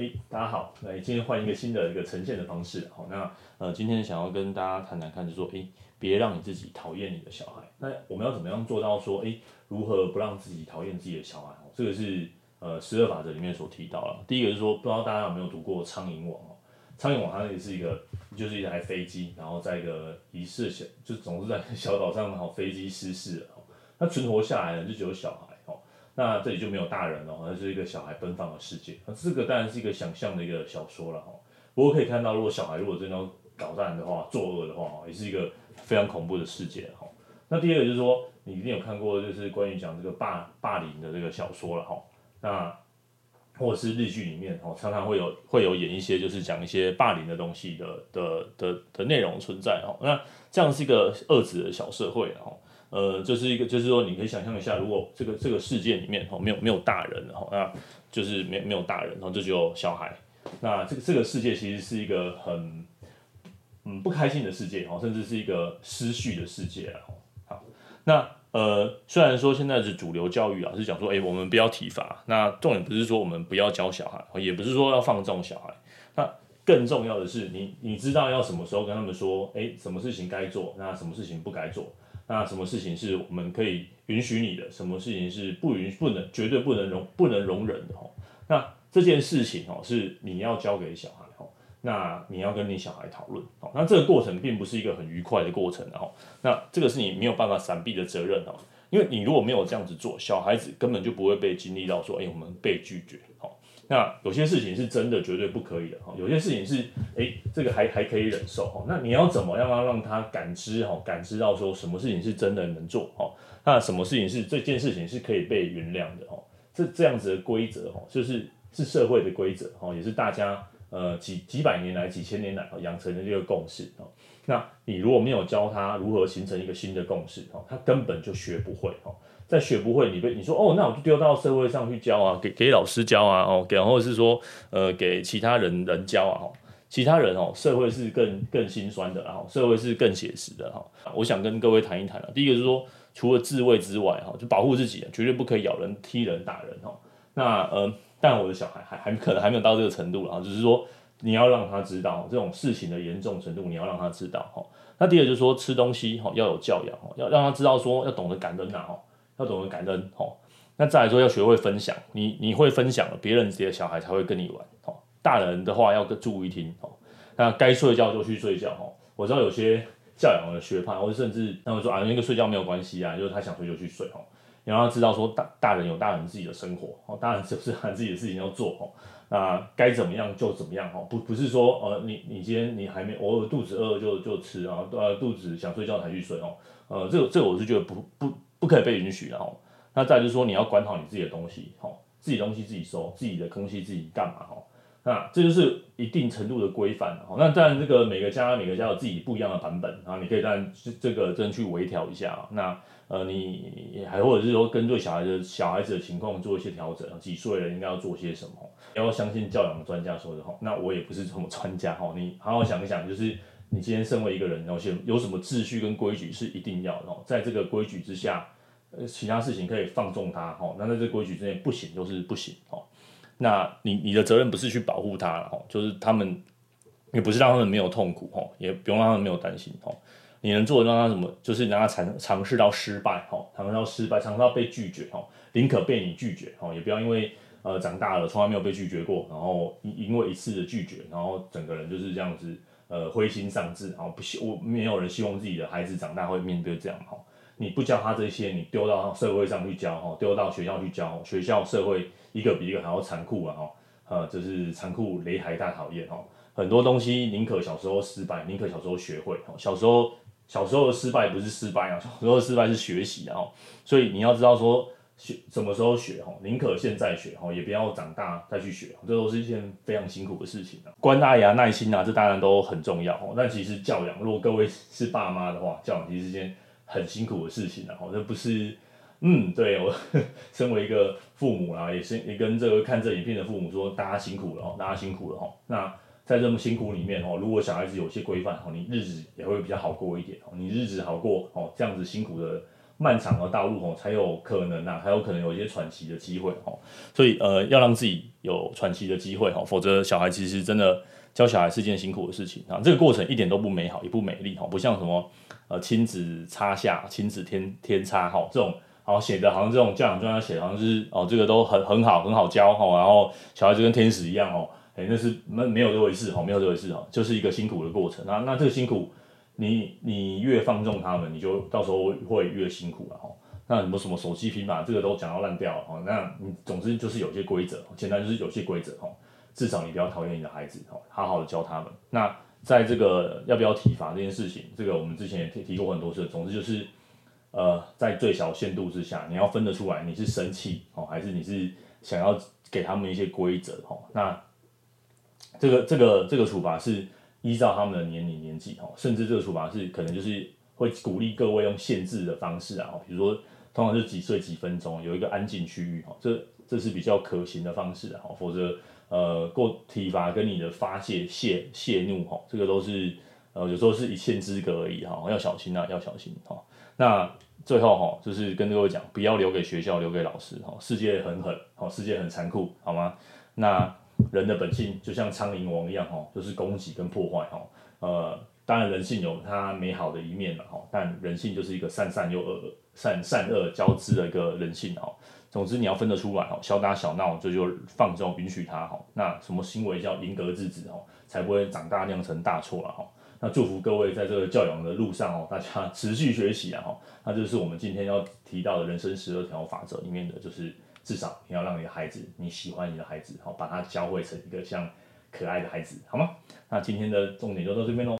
哎，大家好，来今天换一个新的一个呈现的方式。好，那呃，今天想要跟大家谈谈看，就是说，哎，别让你自己讨厌你的小孩。那我们要怎么样做到说，哎，如何不让自己讨厌自己的小孩？这个是呃十二法则里面所提到了。第一个是说，不知道大家有没有读过《苍蝇王》哦？《苍蝇王》它也是一个，就是一台飞机，然后在一个遗失小，就总是在小岛上，然后飞机失事了。那存活下来的就只有小孩。那这里就没有大人了，那是一个小孩奔放的世界。那这个当然是一个想象的一个小说了哈。不过可以看到，如果小孩如果真的要捣蛋的话、作恶的话，也是一个非常恐怖的世界哈。那第二个就是说，你一定有看过，就是关于讲这个霸霸凌的这个小说了哈。那或是日剧里面哦，常常会有会有演一些就是讲一些霸凌的东西的的的的内容存在哦。那这样是一个恶质的小社会哈。呃，就是一个，就是说，你可以想象一下，如果这个这个世界里面哈没有没有大人哈，那就是没没有大人，然后这就小孩，那这个这个世界其实是一个很嗯不开心的世界哦，甚至是一个失序的世界哦。好，那呃虽然说现在是主流教育啊，是讲说，哎，我们不要体罚，那重点不是说我们不要教小孩，也不是说要放纵小孩，那更重要的是你你知道要什么时候跟他们说，哎，什么事情该做，那什么事情不该做。那什么事情是我们可以允许你的？什么事情是不允不能绝对不能容不能容忍的？哦，那这件事情哦，是你要交给小孩哦。那你要跟你小孩讨论哦。那这个过程并不是一个很愉快的过程哦。那这个是你没有办法闪避的责任哦。因为你如果没有这样子做，小孩子根本就不会被经历到说，哎，我们被拒绝哦。那有些事情是真的绝对不可以的哈，有些事情是诶，这个还还可以忍受哈。那你要怎么样让让他感知哈，感知到说什么事情是真的能做哈？那什么事情是这件事情是可以被原谅的哈？这这样子的规则哈，就是是社会的规则哈，也是大家呃几几百年来几千年来养成的这个共识哈。那你如果没有教他如何形成一个新的共识哦，他根本就学不会哦。在学不会，你被你说哦，那我就丢到社会上去教啊，给给老师教啊，哦，给或者是说呃给其他人人教啊，哦，其他人哦，社会是更更心酸的，然后社会是更写实的哈。我想跟各位谈一谈啊，第一个是说，除了自卫之外哈，就保护自己，绝对不可以咬人、踢人、打人哈。那呃，但我的小孩还还可能还没有到这个程度啊，只是说你要让他知道这种事情的严重程度，你要让他知道哈。那第二就是说，吃东西哈要有教养哦，要让他知道说要懂得感恩呐哈。要懂得感恩哦，那再来说要学会分享，你你会分享了，别人自己的小孩才会跟你玩哦。大人的话要注意听哦，那该睡觉就去睡觉哦。我知道有些教养的学派，或者甚至他们说啊，那个睡觉没有关系啊，就是他想睡就去睡哦。你让他知道说大大人有大人自己的生活哦，大人就是他自己的事情要做哦。那该怎么样就怎么样哦，不不是说呃你你今天你还没偶尔肚子饿就就吃啊，呃肚子想睡觉才去睡哦。呃，这个这个我是觉得不不。不可以被允许，的哦，那再就是说你要管好你自己的东西，哦，自己东西自己收，自己的东西自己干嘛，哦，那这就是一定程度的规范，吼，那当然这个每个家每个家有自己不一样的版本，啊，你可以当然这个真去微调一下，那呃你还或者是说跟对小孩的小孩子的情况做一些调整，几岁了应该要做些什么，要相信教养的专家说的，吼，那我也不是什么专家，哈，你好好想一想，就是。你今天身为一个人，然后先有什么秩序跟规矩是一定要的，在这个规矩之下，呃，其他事情可以放纵他，哈，那在这规矩之内不行就是不行，哦，那你你的责任不是去保护他了，哦，就是他们也不是让他们没有痛苦，哦，也不用让他们没有担心，哦，你能做的让他什么，就是让他尝尝试到失败，哈，尝试到失败，尝试到被拒绝，哈，宁可被你拒绝，哈，也不要因为呃长大了从来没有被拒绝过，然后因因为一次的拒绝，然后整个人就是这样子。呃，灰心丧志，然后不希我没有人希望自己的孩子长大会面对这样哈。你不教他这些，你丢到社会上去教哈，丢到学校去教，学校社会一个比一个还要残酷啊哈。呃，就是残酷雷孩大讨厌哈。很多东西宁可小时候失败，宁可小时候学会。小时候小时候的失败不是失败啊，小时候的失败是学习啊。所以你要知道说。学什么时候学哈？宁可现在学哈，也不要长大再去学，这都是一件非常辛苦的事情啊。关爱啊、耐心啊，这当然都很重要哦。但其实教养，如果各位是爸妈的话，教养其实是一件很辛苦的事情啊。哦，这不是，嗯，对我 身为一个父母啊，也是也跟这个看这影片的父母说，大家辛苦了哦，大家辛苦了哈。那在这么辛苦里面哦，如果小孩子有些规范哦，你日子也会比较好过一点哦。你日子好过哦，这样子辛苦的。漫长的道路哦，才有可能呐，才有可能有一些喘息的机会哦。所以呃，要让自己有喘息的机会哦，否则小孩其实真的教小孩是件辛苦的事情啊。这个过程一点都不美好，也不美丽哈，不像什么呃亲子差下、亲子天天差哈这种，好写的好像这种教养专家写的好像是哦，这个都很很好很好教哈，然后小孩就跟天使一样哦，哎，那是没没有这回事哈，没有这回事哈，就是一个辛苦的过程啊。那这个辛苦。你你越放纵他们，你就到时候会越辛苦了哈。那什么什么手机、平板，这个都讲到烂掉了。那你总之就是有些规则，简单就是有些规则哈。至少你不要讨厌你的孩子哈，好好的教他们。那在这个要不要体罚这件事情，这个我们之前也提提过很多次。总之就是，呃，在最小限度之下，你要分得出来你是生气哦，还是你是想要给他们一些规则哦。那这个这个这个处罚是。依照他们的年龄年纪哦，甚至这个处罚是可能就是会鼓励各位用限制的方式啊，比如说通常就几岁几分钟有一个安静区域哦，这这是比较可行的方式啊，否则呃过体罚跟你的发泄泄泄怒哈，这个都是呃有时候是一线之隔而已哈，要小心啊，要小心哈。那最后哈，就是跟各位讲，不要留给学校，留给老师哈，世界很狠，好，世界很残酷，好吗？那。人的本性就像苍蝇王一样，哈，就是攻击跟破坏，哈，呃，当然人性有它美好的一面了，哈，但人性就是一个善善又恶恶善善恶交织的一个人性，哈。总之你要分得出来，哈，小打小闹这就放纵允许他，哈。那什么行为叫严格制止，哈，才不会长大酿成大错了，哈。那祝福各位在这个教养的路上，哦，大家持续学习啊，哈。那这是我们今天要提到的人生十二条法则里面的，就是。至少你要让你的孩子，你喜欢你的孩子，好，把他教会成一个像可爱的孩子，好吗？那今天的重点就到这边喽。